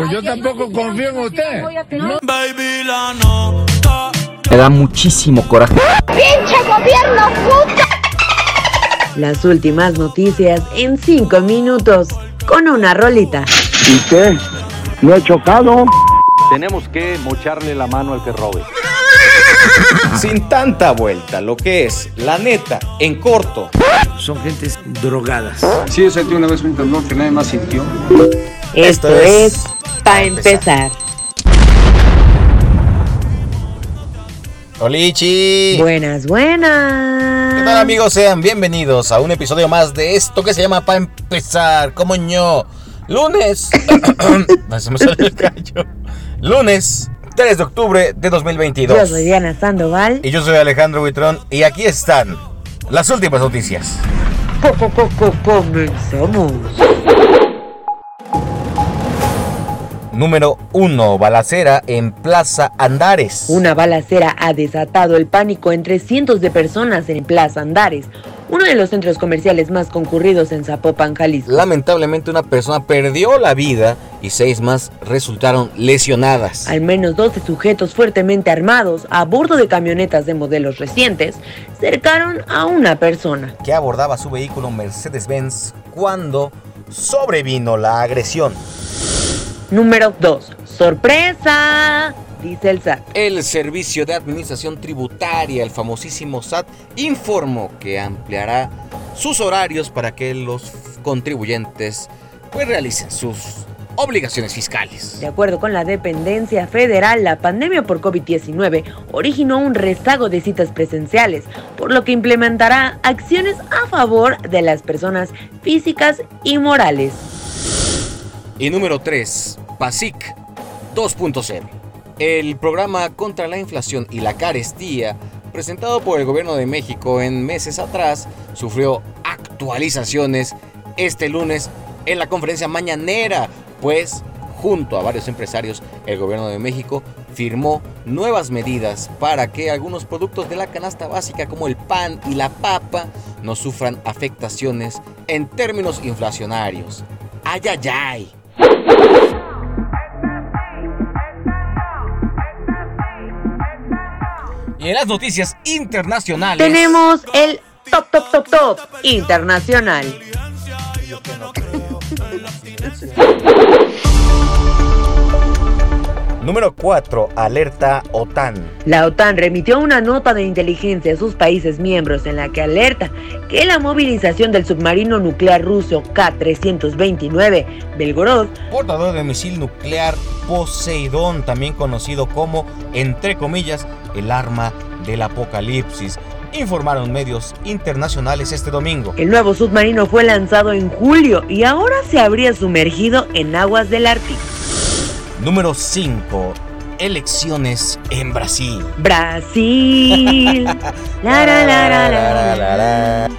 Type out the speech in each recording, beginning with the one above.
pues yo tampoco confío en usted. Baby, la nota. Me da muchísimo coraje. ¡Pinche gobierno puto! Las últimas noticias en 5 minutos con una rolita. ¿Y qué? ¿No he chocado? Tenemos que mocharle la mano al que robe. Sin tanta vuelta, lo que es, la neta, en corto. Son gentes drogadas. Sí, yo sentí una vez un temblor que nadie más sintió. Esto, Esto es, es para empezar. Olichi. Buenas, buenas. ¿Qué tal amigos? Sean bienvenidos a un episodio más de esto que se llama Pa' empezar. Como ño. Lunes. Se me salió el gallo. Lunes 3 de octubre de 2022. Yo soy Diana Sandoval. Y yo soy Alejandro Buitrón. Y aquí están las últimas noticias. Co- Número 1. Balacera en Plaza Andares. Una balacera ha desatado el pánico entre cientos de personas en Plaza Andares, uno de los centros comerciales más concurridos en Zapopan, Jalisco. Lamentablemente una persona perdió la vida y seis más resultaron lesionadas. Al menos 12 sujetos fuertemente armados a bordo de camionetas de modelos recientes cercaron a una persona. que abordaba su vehículo Mercedes-Benz cuando sobrevino la agresión. Número 2. ¡Sorpresa! Dice el SAT. El Servicio de Administración Tributaria, el famosísimo SAT, informó que ampliará sus horarios para que los contribuyentes pues realicen sus obligaciones fiscales. De acuerdo con la dependencia federal, la pandemia por COVID-19 originó un rezago de citas presenciales, por lo que implementará acciones a favor de las personas físicas y morales. Y número 3, PASIC 2.0. El programa contra la inflación y la carestía, presentado por el gobierno de México en meses atrás, sufrió actualizaciones este lunes en la conferencia mañanera, pues junto a varios empresarios, el gobierno de México firmó nuevas medidas para que algunos productos de la canasta básica como el pan y la papa no sufran afectaciones en términos inflacionarios. ¡Ay, ay, ay! Y en las noticias internacionales. Tenemos el top, top, top, top internacional. Número 4. Alerta OTAN. La OTAN remitió una nota de inteligencia a sus países miembros en la que alerta que la movilización del submarino nuclear ruso K-329 Belgorod Portador de misil nuclear Poseidón, también conocido como, entre comillas, el arma del apocalipsis. Informaron medios internacionales este domingo. El nuevo submarino fue lanzado en julio y ahora se habría sumergido en aguas del Ártico. Número 5. Elecciones en Brasil. Brasil. La.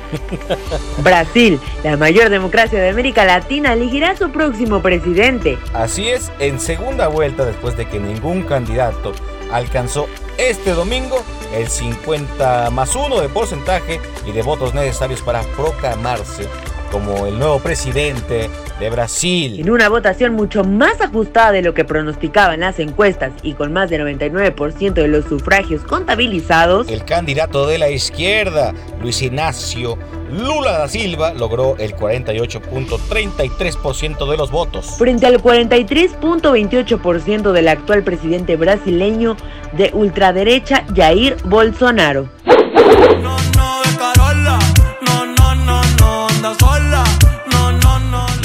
Brasil, la mayor democracia de América Latina, elegirá a su próximo presidente. Así es, en segunda vuelta, después de que ningún candidato alcanzó este domingo el 50 más 1 de porcentaje y de votos necesarios para proclamarse como el nuevo presidente de Brasil. En una votación mucho más ajustada de lo que pronosticaban las encuestas y con más del 99% de los sufragios contabilizados, El candidato de la izquierda, Luis Ignacio Lula da Silva, logró el 48.33% de los votos. frente al 43.28% del actual presidente brasileño de ultraderecha Jair Bolsonaro. No, no,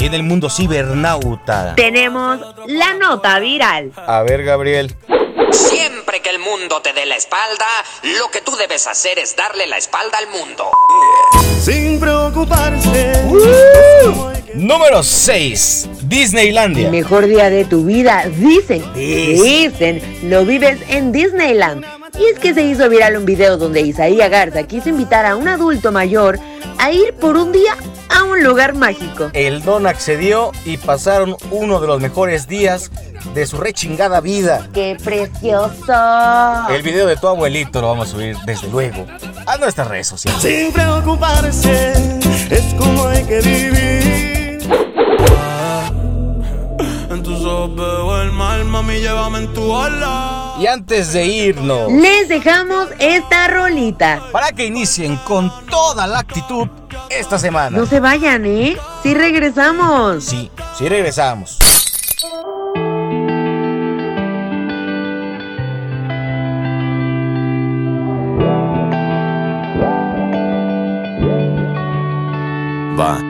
en el mundo cibernauta. Tenemos la nota viral. A ver, Gabriel. Siempre que el mundo te dé la espalda, lo que tú debes hacer es darle la espalda al mundo. Sin preocuparse. Número 6. El Disneylandia. mejor día de tu vida, dicen, dicen, lo vives en Disneyland. Y es que se hizo viral un video donde Isaías Garza quiso invitar a un adulto mayor a ir por un día a un lugar mágico. El don accedió y pasaron uno de los mejores días de su rechingada vida. ¡Qué precioso! El video de tu abuelito lo vamos a subir desde luego a nuestras redes sociales. Sin preocuparse. Es como hay que vivir. En tus ojos veo el mal, mami, llévame en tu ala. Y antes de irnos, Les dejamos esta rolita. para que inicien con toda la actitud esta semana. No se vayan, ¿eh? Sí regresamos. Sí, sí regresamos. Va.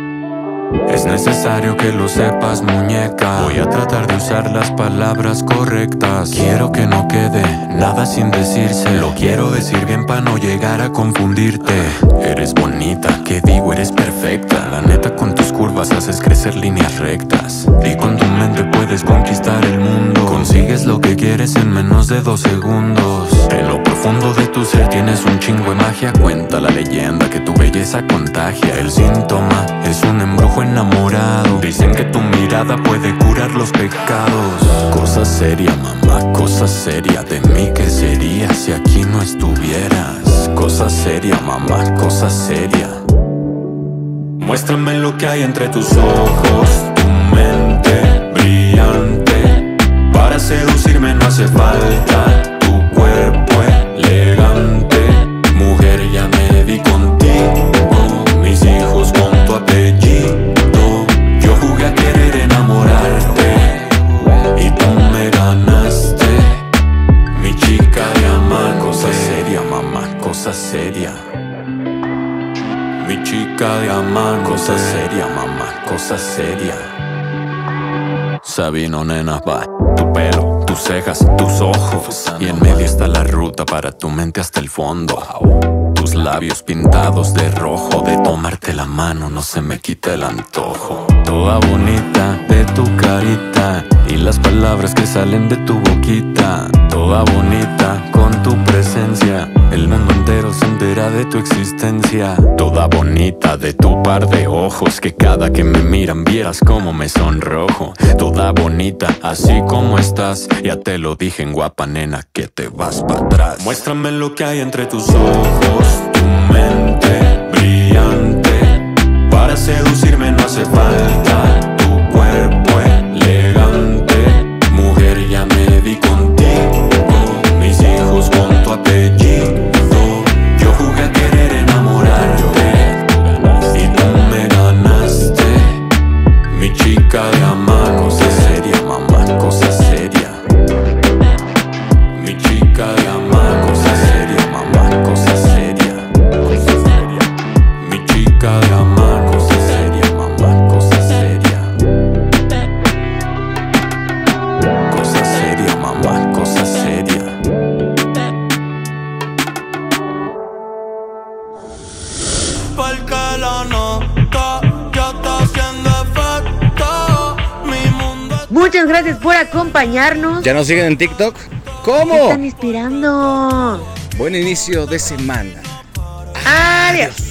Es necesario que lo sepas, muñeca. Voy a tratar de usar las palabras correctas. Quiero que no quede nada sin decirse. Lo quiero decir bien para no llegar a confundirte. Eres bonita, que digo, eres perfecta. La neta, con tus curvas haces crecer líneas rectas. Y con tu mente puedes conquistar el mundo. Consigues lo que quieres en menos de dos segundos. En lo profundo de tu ser tienes un chingo de magia. Cuenta la leyenda que tu belleza contagia. El síntoma es un embrujo enamorado. Dicen que tu mirada puede curar los pecados. Cosa seria, mamá, cosa seria. De mí, ¿qué sería si aquí no estuvieras? Cosa seria, mamá, cosa seria. Muéstrame lo que hay entre tus ojos, tu mente brillante. Para seducirme no hace falta tu cuerpo elegante. Mujer, ya me vi contigo, mis hijos con tu apellido. Yo jugué a querer enamorarte y tú me ganaste. Mi chica de amar, cosa seria, mamá, cosa seria. Chica de amar, cosa seria, mamá, cosa seria. Sabino, nena, va. Tu pelo, tus cejas, tus ojos. Y en medio está la ruta para tu mente hasta el fondo. Tus labios pintados de rojo. De tomarte la mano no se me quita el antojo. Toda bonita de tu carita. Y las palabras que salen de tu boquita. Toda bonita con tu presencia. El mundo entero se entera de tu existencia. Toda bonita de tu par de ojos. Que cada que me miran vieras como me sonrojo. Toda bonita así como estás. Ya te lo dije en guapa nena que te vas para atrás. Muéstrame lo que hay entre tus ojos. Tu mente Muchas gracias por acompañarnos. ¿Ya nos siguen en TikTok? ¿Qué ¿Cómo? están esperando? Buen inicio de semana. Adiós.